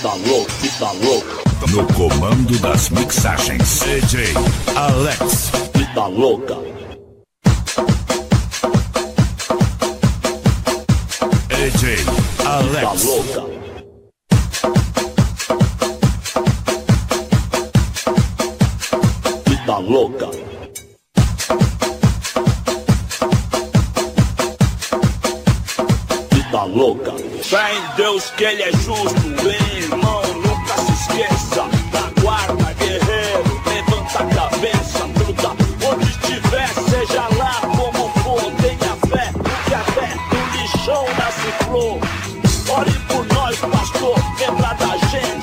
No comando das mixagens, DJ Alex. Fita louca. DJ Fita Alex. louca. Fita louca. Fita louca. Fé em Deus que ele é justo, hein, irmão, nunca se esqueça. Da guarda, guerreiro, levanta a cabeça, luta onde estiver, seja lá como for, tenha fé, porque até do lixão nasce flor. Ore por nós, pastor, lembra da gente,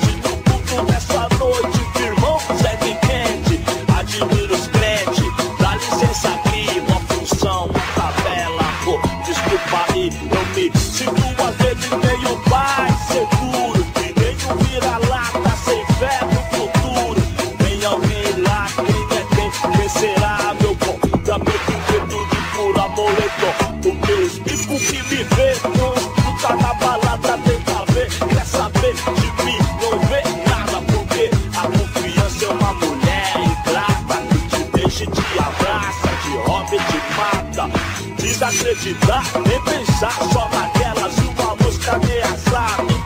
o meu espírito que me vê, não escuta na balada, tenta ver, quer saber de mim, não vê nada, porque a confiança é uma mulher ingrata, que te deixa e te abraça, te rouba e te mata, desacreditar, nem pensar só naquela, se uma mosca ameaçar, me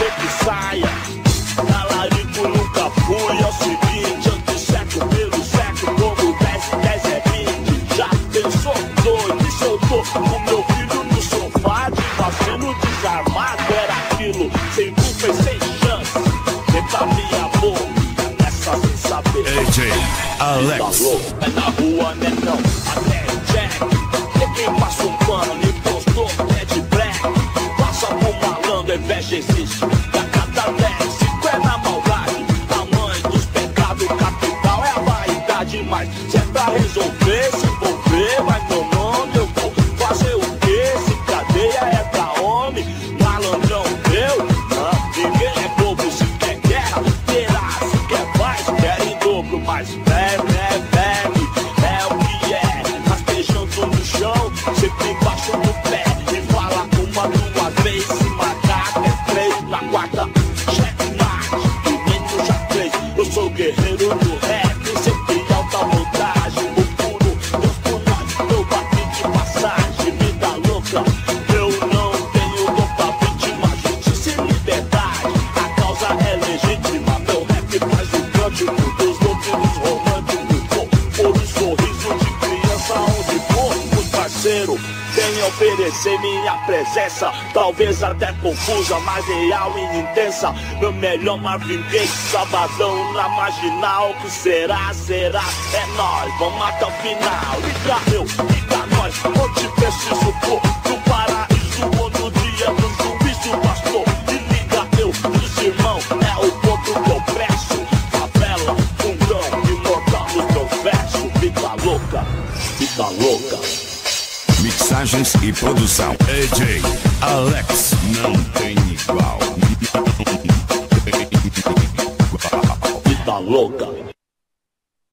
tipo sempre saia, talarico nunca fui, é o seguinte, ando seco pelo seco, como 10 e 10 é 20, já pensou doido, eu tô com meu filho no sofá, de vacilo desarmado, era aquilo, sem culpa e sem chance, tenta minha boca, nessa sem saber. Fita Alex. louca. É na rua, né não, até Mas bebe, é bebe, é o que é. Rastejando no chão, sempre embaixo do pé. E fala uma, duas vezes Se marcar é três, na quarta Checkmate, e nem no xadrez. Eu sou guerreiro do rap. Sempre alta montagem. O puro, Deus por nós. Eu bati de passagem, vida louca. Eu não tenho dom pra vítima Justiça e liberdade. A causa é legítima. Meu rap faz o cântico Dos loucos românticos Por, um sorriso de criança Onde meu parceiro Venha oferecer minha presença Talvez até confusa, mas real e intensa Meu melhor Marvin Gaye Sabadão na marginal Que será, será, é nós Vamos até o final Liga eu, liga nós Onde preciso pôr Fita louca. Mixagens e produção. DJ Alex. Não tem igual. Igual. Fita louca.